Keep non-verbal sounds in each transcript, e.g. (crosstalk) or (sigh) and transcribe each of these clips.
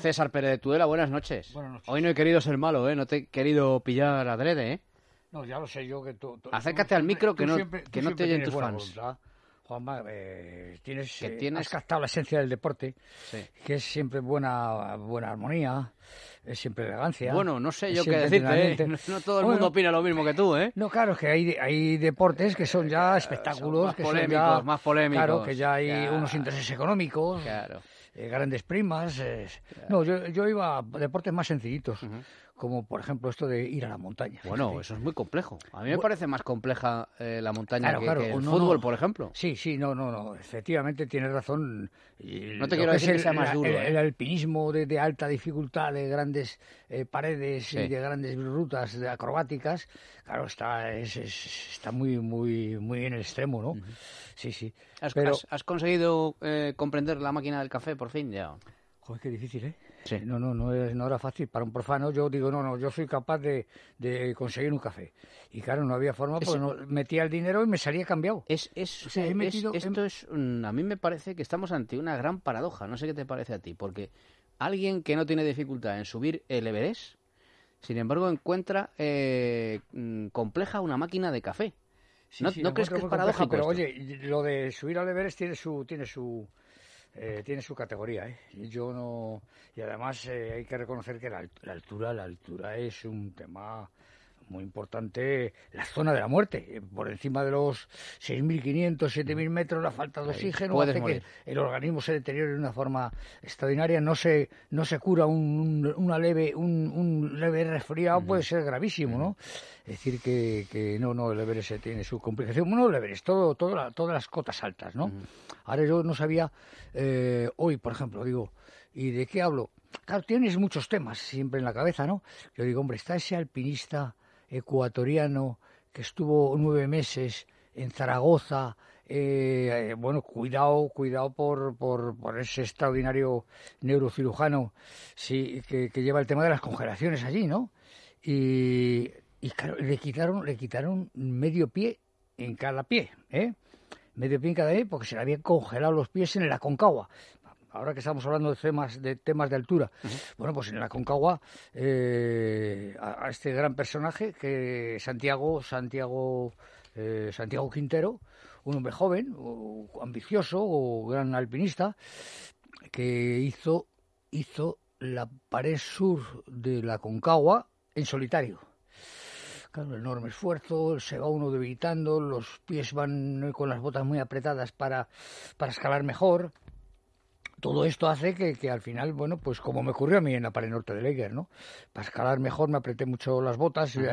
César Pérez de Tudela, buenas noches. Hoy no he querido ser malo, ¿eh? No te he querido pillar adrede, ¿eh? No, ya lo sé yo que tú... Acércate al micro que no, que no te oyen tus fans. Juanma, eh, tienes, eh, tienes, has captado la esencia del deporte, que es siempre buena, buena armonía, es siempre elegancia. Bueno, no sé yo qué decirte, ¿eh? (laughs) no, todo el mundo opina lo mismo que tú, ¿eh? No, claro, es que hay, hay deportes que son ya espectáculos, más que polémicos, son ya, más polémicos. Claro, que ya hay unos intereses económicos. Claro. Grandes primas. No, yo, yo iba a deportes más sencillitos como por ejemplo esto de ir a la montaña. Bueno, eso es muy complejo. A mí me parece más compleja eh, la montaña que, el fútbol, por ejemplo. Sí, sí, no, no, no. Efectivamente tienes razón. no te quiero decir que, sea más duro. El, ¿eh? alpinismo de, alta dificultad, de grandes eh, paredes y de grandes rutas de acrobáticas, claro, está es, está muy muy muy en el extremo, ¿no? Sí, sí. ¿Has, Pero... has, conseguido comprender la máquina del café por fin ya? Joder, qué difícil, ¿eh? Sí. No, no, no, no era fácil. Para un profano yo digo, no, no, yo soy capaz de, de conseguir un café. Y claro, no había forma porque no, metía el dinero y me salía cambiado. Es, es, esto es, a mí me parece que estamos ante una gran paradoja. No sé qué te parece a ti, porque alguien que no tiene dificultad en subir el Everest, sin embargo, encuentra eh, mm, compleja una máquina de café. ¿No, crees que es paradójico? Pero oye, lo de subir al Everest tiene su, tiene su, eh, tiene su categoría, ¿eh? Yo no y además eh, hay que reconocer que la, altura, la altura es un tema muy importante la zona de la muerte. Por encima de los 6.500, 7.000 metros, la falta de oxígeno hace que el organismo se deteriore de una forma extraordinaria. No se, no se cura un, una leve, un, un leve resfriado, puede ser gravísimo, ¿no? Es decir, que, que no, no, el Everest tiene su complicación. Bueno, el Everest, todo, todo todas las cotas altas, ¿no? Ahora yo no sabía, eh, hoy, por ejemplo, digo, ¿y de qué hablo? Claro, tienes muchos temas siempre en la cabeza, ¿no? Yo digo, hombre, está ese alpinista ecuatoriano que estuvo nueve meses en Zaragoza. Eh, bueno, cuidado, cuidado por, por, por, ese extraordinario neurocirujano sí, que, lleva el tema de las congelaciones allí, ¿no? Y, y claro, le quitaron, le quitaron medio pie en cada pie, ¿eh? Medio pie en cada pie porque se le habían congelado los pies en la concagua ahora que estamos hablando de temas de, temas de altura, bueno, pues en la Concagua, eh, a, este gran personaje que Santiago, Santiago, eh, Santiago Quintero, un hombre joven, ambicioso, o gran alpinista, que hizo, hizo la pared sur de la Concagua en solitario. Claro, enorme esfuerzo, se va uno debilitando, los pies van con las botas muy apretadas para, para escalar mejor todo esto hace que, que, al final, bueno, pues como me ocurrió a mí en la pared norte de Leiger, ¿no? Para escalar mejor me apreté mucho las botas, me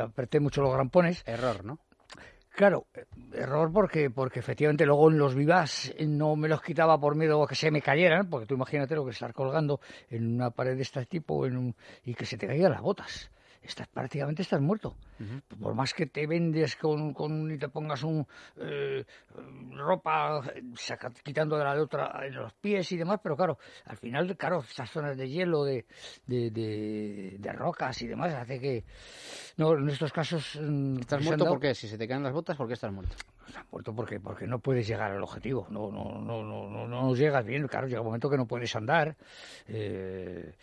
apreté mucho los grampones. Error, ¿no? Claro, error porque, porque efectivamente luego en los vivas no me los quitaba por miedo a que se me cayeran, porque tú imagínate lo que estar colgando en una pared de este tipo en un, y que se te caigan las botas estás prácticamente estás muerto. Por más que te vendes con, con y te pongas un eh, ropa quitando de la de otra en los pies y demás, pero claro, al final, claro, estas zonas de hielo, de, de, de, rocas y demás, hace que no, en estos casos mm, estás muerto porque si se te caen las botas, ¿por qué estás muerto? Estás muerto porque porque no puedes llegar al objetivo, no no no no no, no llegas bien, claro, llega un momento que no puedes andar. Eh,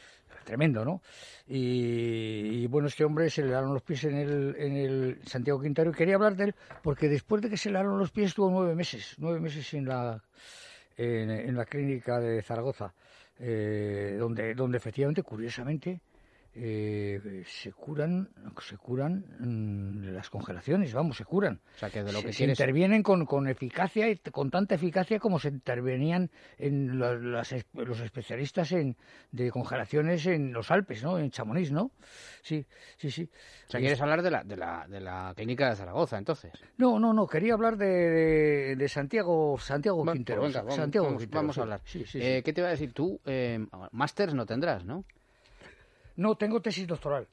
tremendo, ¿no? Y, bueno, este hombre se le dieron los pies en el, en el Santiago Quintero y quería hablar de él porque después de que se le dieron los pies estuvo nueve meses, nueve meses en la, en, la clínica de Zaragoza, eh, donde, donde efectivamente, curiosamente, eh, se curan se curan mm, las congelaciones, vamos, se curan. O sea, que de lo que se, intervienen con, con eficacia y con tanta eficacia como se intervenían en los especialistas en de congelaciones en los Alpes, ¿no? En Chamonix, ¿no? Sí, sí, sí. O sea, ¿quieres hablar de la, de la, de la clínica de Zaragoza, entonces? No, no, no, quería hablar de, de, Santiago Santiago Quintero. Pues vamos, Santiago vamos, a hablar. Eh, ¿Qué te iba a decir tú? Eh, másters no tendrás, ¿no? No, tengo tesis doctoral.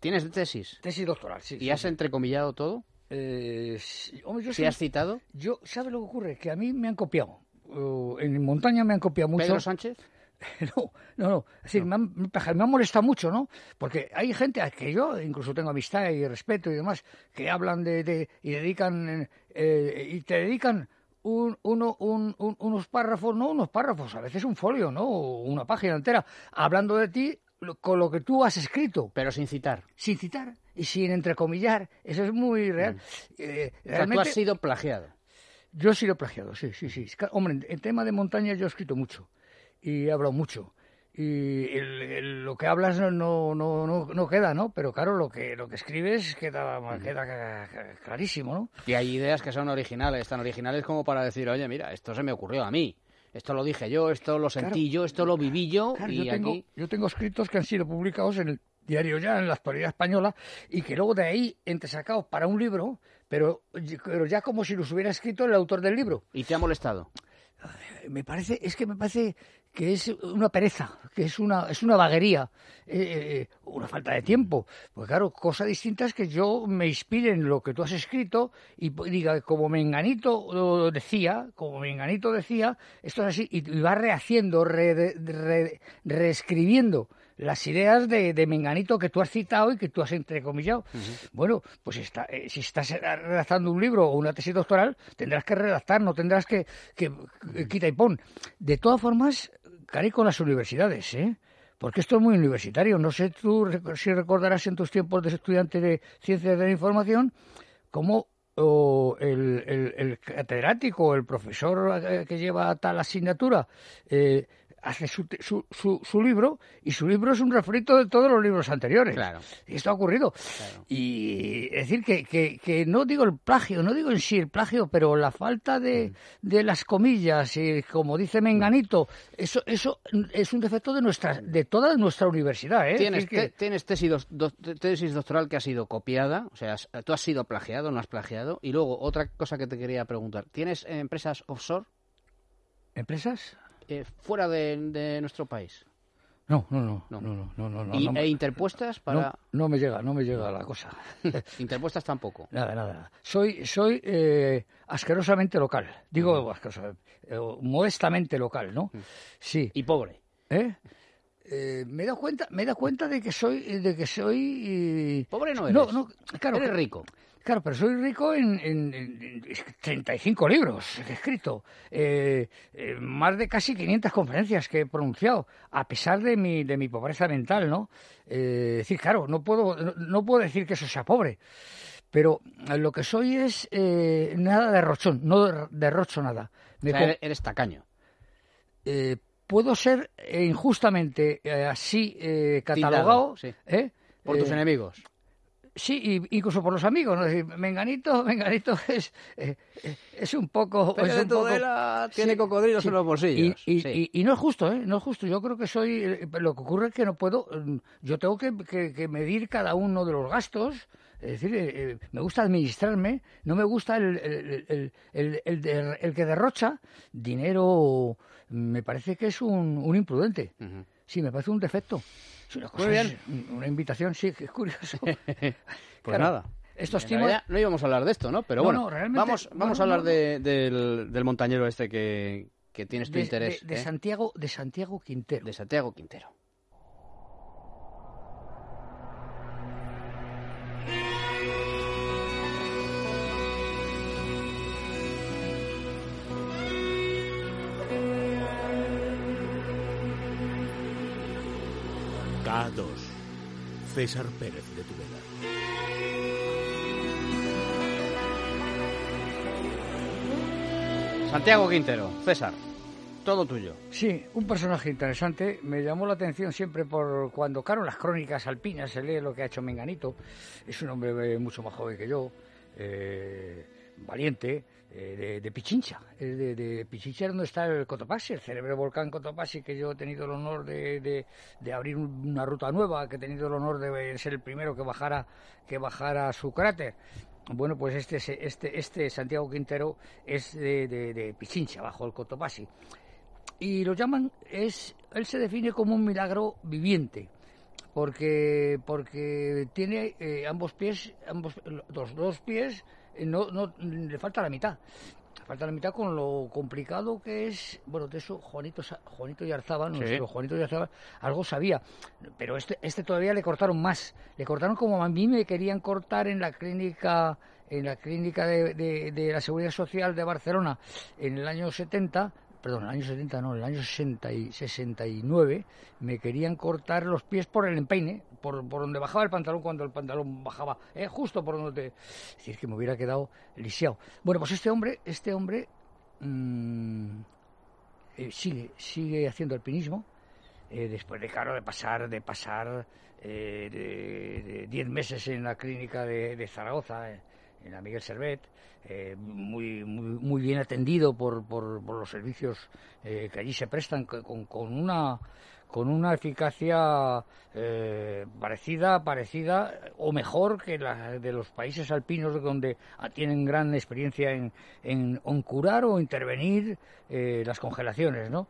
¿Tienes tesis? Tesis doctoral, sí. ¿Y has entrecomillado todo? Eh, ¿Sí has citado? Yo, ¿sabes lo que ocurre? Que a mí me han copiado. Uh, en montaña me han copiado mucho. ¿Pedro Sánchez? (laughs) no, no, no. Es decir, me, han, me molestado mucho, ¿no? Porque hay gente a que yo incluso tengo amistad y respeto y demás, que hablan de, de y dedican, eh, y te dedican un, uno, un, unos párrafos, no unos párrafos, a veces un folio, ¿no? Una página entera, hablando de ti con lo que tú has escrito. Pero sin citar. Sin citar y sin entrecomillar. Eso es muy real. Mm. Eh, tú has sido plagiado. Yo he sido plagiado, sí, sí, sí. Hombre, en tema de montaña yo he escrito mucho y he hablado mucho y lo que hablas no, no, no, no, queda, ¿no? Pero claro, lo que, lo que escribes queda, queda clarísimo, ¿no? Y hay ideas que son originales, tan originales como para decir, oye, mira, esto se me ocurrió a mí. Esto lo dije yo, esto lo sentí yo, esto lo viví yo. y yo, tengo, yo tengo escritos que han sido publicados en el diario ya, en la actualidad española, y que luego de ahí entresacados para un libro, pero, pero ya como si los hubiera escrito el autor del libro. ¿Y te ha molestado? Me parece, es que me parece que es una pereza, que es una, es una vaguería, eh, eh, una falta de tiempo. Pues claro, cosa distinta es que yo me inspire en lo que tú has escrito y diga, como Menganito decía, como Menganito decía, esto es así, y, va rehaciendo, reescribiendo las ideas de, de, Menganito que tú has citado y que tú has entrecomillado. Bueno, pues está, eh, si estás redactando un libro o una tesis doctoral, tendrás que redactar, no tendrás que, que, quita y pon. De todas formas, cari con las universidades, ¿eh? Porque esto es muy universitario. No sé tú si recordarás en tus tiempos de estudiante de ciencias de la información cómo el, el, el, catedrático, el profesor eh, que lleva tal asignatura, eh, hace su, su, su, libro y su libro es un refrito de todos los libros anteriores. Claro. Y esto ha ocurrido. Y es decir, que, que, que, no digo el plagio, no digo en sí el plagio, pero la falta de, mm. de las comillas, y como dice Menganito, eso, eso es un defecto de nuestra, de toda nuestra universidad. ¿eh? Tienes, tienes tesis, tesis doctoral que ha sido copiada, o sea, tú has sido plagiado, no has plagiado. Y luego, otra cosa que te quería preguntar, ¿tienes empresas offshore? ¿Empresas? Eh, fuera de, nuestro país. No, no, no, no, no, no, no, ¿E interpuestas para...? No, me llega, no me llega la cosa. (laughs) interpuestas tampoco. Nada, nada. Soy, soy eh, asquerosamente local. Digo, eh, modestamente local, ¿no? Sí. Y pobre. ¿Eh? me he dado cuenta, me he cuenta de que soy, de que soy. Pobre no eres. No, no, claro. Eres rico. Claro, pero soy rico en, en, 35 libros que he escrito, eh, eh, más de casi 500 conferencias que he pronunciado, a pesar de mi, de mi pobreza mental, ¿no? Eh, decir, claro, no puedo, no, puedo decir que eso sea pobre, pero lo que soy es eh, nada de rochón, no derrocho nada. eres tacaño. puedo ser injustamente así catalogado por tus enemigos. Sí, incluso por los amigos, ¿no? decir, Menganito, Menganito (laughs) es, eh, eh, es un poco... es un poco tiene cocodrilos en los bolsillos. Y, y, no es justo, ¿eh? No es justo. Yo creo que soy... Eh, lo que ocurre es que no puedo... Mm, yo tengo que, que, medir cada uno de los gastos, es decir, me gusta administrarme, no me gusta el, el, el, el, que derrocha dinero, me parece que es un, un imprudente. Sí, me parece un defecto. Muy bien. Una invitación, sí, que es curioso. (laughs) pues nada. Estos no íbamos a hablar de esto, ¿no? Pero bueno, vamos, vamos a hablar de, del, del, montañero este que, que tienes tu interés. De, ¿eh? Santiago, de Santiago Quintero. De Santiago Quintero. K2. César Pérez de Tudela. Santiago Quintero, César, todo tuyo. Sí, un personaje interesante. Me llamó la atención siempre por cuando, claro, las crónicas alpinas se lee lo que ha hecho Menganito. Es un hombre mucho más joven que yo, eh, valiente, eh, de, Pichincha, de, de, Pichincha donde está el Cotopaxi, el cerebro volcán Cotopaxi, que yo he tenido el honor de, abrir una ruta nueva, que he tenido el honor de ser el primero que bajara, que bajara su cráter. Bueno, pues este, este, este Santiago Quintero es de, Pichincha, bajo el Cotopaxi. Y lo llaman, es, él se define como un milagro viviente porque porque tiene eh, ambos pies ambos dos pies no, no le falta la mitad. falta la mitad con lo complicado que es, bueno, de eso Juanito, Juanito Yarzábal, nuestro Juanito Yarzábal, algo sabía, pero este, este todavía le cortaron más, le cortaron como a mí me querían cortar en la clínica en la clínica de, de, la Seguridad Social de Barcelona en el año 70, perdón, en el año 70 no, en el año 60 y 69, me querían cortar los pies por el empeine, por, por donde bajaba el pantalón cuando el pantalón bajaba, eh, justo por donde. Es decir, que me hubiera quedado lisiado. Bueno, pues este hombre, este hombre mmm, sigue, sigue haciendo alpinismo, eh, después de, claro, de pasar, de pasar eh, de 10 meses en la clínica de, Zaragoza, en la Miguel Servet, eh, muy, muy, bien atendido por, por, los servicios eh, que allí se prestan, con, con una con una eficacia eh, parecida, parecida o mejor que la de los países alpinos donde tienen gran experiencia en, en, curar o intervenir las congelaciones, ¿no?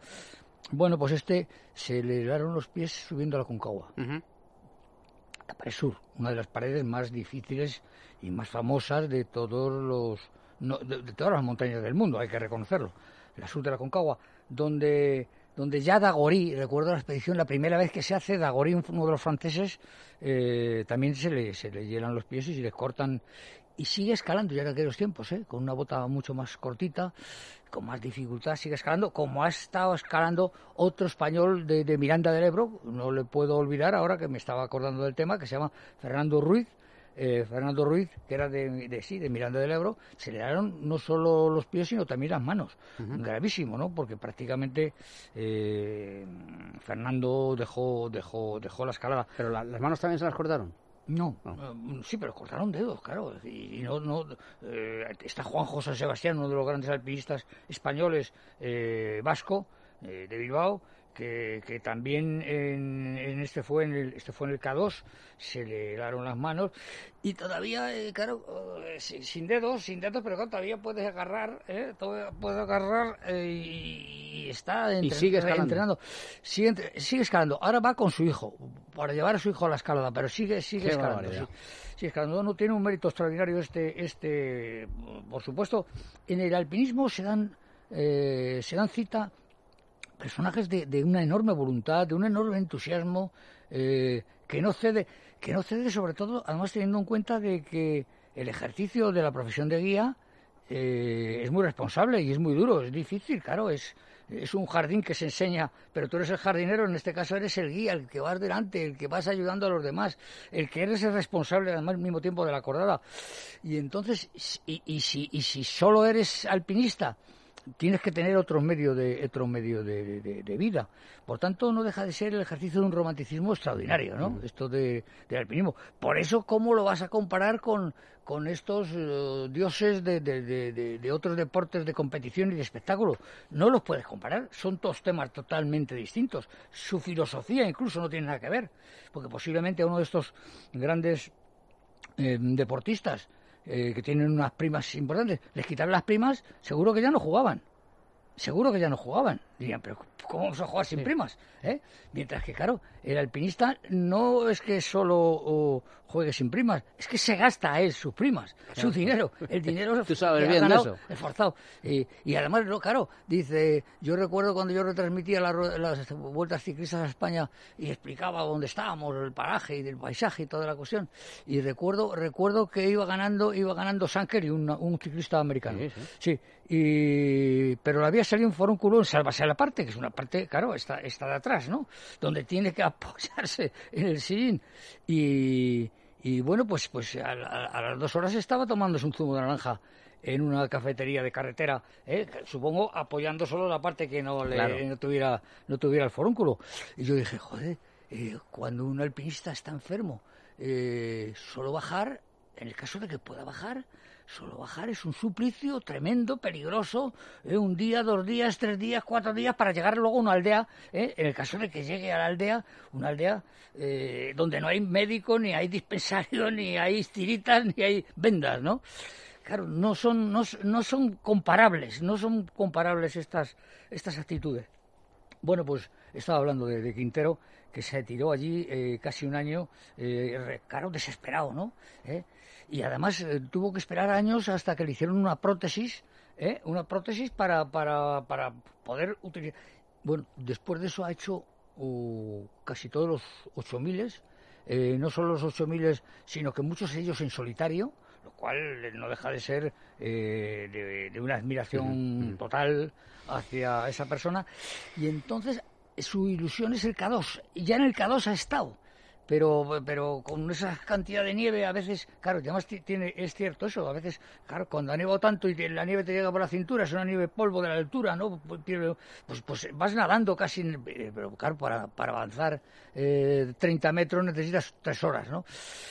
Bueno, pues este se le dieron los pies subiendo a la Concagua. La pared sur, una de las paredes más difíciles y más famosas de todos los de, todas las montañas del mundo, hay que reconocerlo. La sur de la Concagua, donde donde ya Dagorí, recuerdo la expedición, la primera vez que se hace, Dagorí, uno de los franceses, eh, también se le, se le llenan los pies y les cortan. Y sigue escalando ya en aquellos tiempos, ¿eh? con una bota mucho más cortita, con más dificultad, sigue escalando, como ha estado escalando otro español de, de Miranda del Ebro, no le puedo olvidar ahora que me estaba acordando del tema, que se llama Fernando Ruiz, eh, Fernando Ruiz, que era de, sí, de Miranda del Ebro, se le dieron no solo los pies, sino también las manos. Gravísimo, ¿no? Porque prácticamente eh, Fernando dejó, dejó, dejó la escalada. ¿Pero las manos también se las cortaron? No, eh, sí, pero cortaron dedos, claro. Y, no, no está Juan José Sebastián, uno de los grandes alpinistas españoles vasco de Bilbao, que, también en, este fue en el este fue en el K2 se le dieron las manos. Y todavía eh, claro eh, sin, dedos sin dedos pero todavía puedes agarrar ¿eh? todavía puedes agarrar eh, y, está y sigue escalando. entrenando. Sigue, sigue, escalando. Ahora va con su hijo para llevar a su hijo a la escalada pero sigue sigue escalando sí, escalando. No tiene un mérito extraordinario este este por supuesto. En el alpinismo se dan se dan cita personajes de, de, una enorme voluntad, de un enorme entusiasmo, eh, que no cede, que no cede sobre todo, además teniendo en cuenta de que el ejercicio de la profesión de guía eh, es muy responsable y es muy duro, es difícil, claro, es, es un jardín que se enseña, pero tú eres el jardinero, en este caso eres el guía, el que vas delante, el que vas ayudando a los demás, el que eres el responsable además al mismo tiempo de la cordada. Y entonces, y, y, si, y si solo eres alpinista, tienes que tener otro medio de otro medio de, vida. Por tanto, no deja de ser el ejercicio de un romanticismo extraordinario, ¿no? Mm. Esto de, del alpinismo. Por eso, ¿cómo lo vas a comparar con, con estos eh, dioses de, de, otros deportes de competición y de espectáculo? No los puedes comparar. Son dos temas totalmente distintos. Su filosofía incluso no tiene nada que ver. Porque posiblemente uno de estos grandes eh, deportistas eh, que tienen unas primas importantes, les quitaron las primas, seguro que ya no jugaban. Seguro que ya no jugaban. Dirían, pero ¿cómo vamos a jugar sin primas? ¿Eh? Mientras que, claro, el alpinista no es que solo juegue sin primas, es que se gasta a él sus primas, su dinero. El dinero (laughs) Tú sabes bien eso. esforzado. Y, y además, claro, dice, yo recuerdo cuando yo retransmitía las, vueltas ciclistas a España y explicaba dónde estábamos, el paraje y del paisaje y toda la cuestión. Y recuerdo recuerdo que iba ganando iba ganando Sanker y un, ciclista americano. Sí, Y, pero le había salido un forúnculo en Salvase a la parte, que es una parte, claro, está, está de atrás, ¿no? Donde tiene que (laughs) apoyarse en el sillín. Y, y bueno, pues, pues a, las dos horas estaba tomándose un zumo de naranja en una cafetería de carretera, ¿eh? supongo apoyando solo la parte que no, le, no, tuviera, no tuviera el forúnculo. Y yo dije, joder, eh, cuando un alpinista está enfermo, eh, solo bajar, en el caso de que pueda bajar, Solo bajar es un suplicio tremendo, peligroso, ¿eh? un día, dos días, tres días, cuatro días para llegar luego a una aldea, ¿eh? en el caso de que llegue a la aldea, una aldea eh, donde no hay médico, ni hay dispensario, (laughs) ni hay tiritas, ni hay vendas, ¿no? Claro, no son, no, son comparables, no son comparables estas, estas actitudes. Bueno, pues estaba hablando de, Quintero, que se tiró allí casi un año, claro, desesperado, ¿no? y además eh, tuvo que esperar años hasta que le hicieron una prótesis ¿eh? una prótesis para, para, para poder utilizar. Bueno, después de eso ha hecho uh, casi todos los 8000, eh, no solo los 8000, sino que muchos de ellos en solitario, lo cual no deja de ser eh, de, una admiración total hacia esa persona. Y entonces su ilusión es el K2, y ya en el K2 ha estado pero, pero con esa cantidad de nieve a veces, claro, además tiene, es cierto eso, a veces, claro, cuando ha nevado tanto y la nieve te llega por la cintura, es una nieve polvo de la altura, ¿no? Pues, pues, pues vas nadando casi, eh, pero claro, para, para avanzar eh, 30 metros necesitas tres horas, ¿no?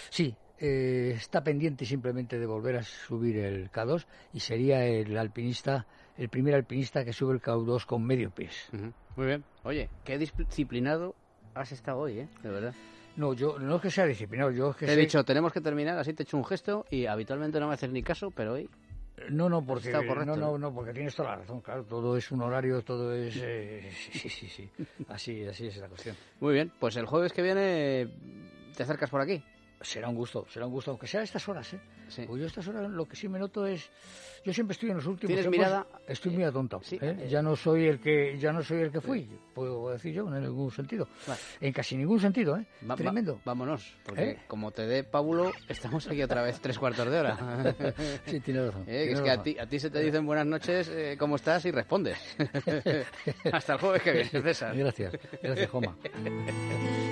Sí, eh, está pendiente simplemente de volver a subir el K2 y sería el alpinista, el primer alpinista que sube el K2 con medio pies. Muy bien. Oye, qué disciplinado has estado hoy, ¿eh? De verdad. No, yo no es que sea disciplinado, yo es que Te he dicho, tenemos que terminar, así te he hecho un gesto y habitualmente no me haces ni caso, pero hoy... No, no, porque no, no, no, porque tienes toda la razón, claro, todo es un horario, todo es eh, (laughs) sí, sí, sí, así, así es la cuestión. Muy bien, pues el jueves que viene te acercas por aquí. Será un gusto, será un gusto, aunque sea a estas horas, ¿eh? Pues yo a estas horas lo que sí me noto es yo siempre estoy en los últimos ¿Tienes mirada? Estoy muy atontado. ¿eh? Eh. Ya no soy el que ya no soy el que fui, puedo decir yo, en ningún sentido. En casi ningún sentido, ¿eh? Tremendo. vámonos, porque ¿Eh? como te dé pábulo, estamos aquí otra vez tres cuartos de hora. (laughs) sí, tienes razón. es que a ti, a ti se te dicen buenas noches, ¿cómo estás? y respondes. (laughs) Hasta el jueves que viene, César. Gracias, gracias, Joma. (laughs)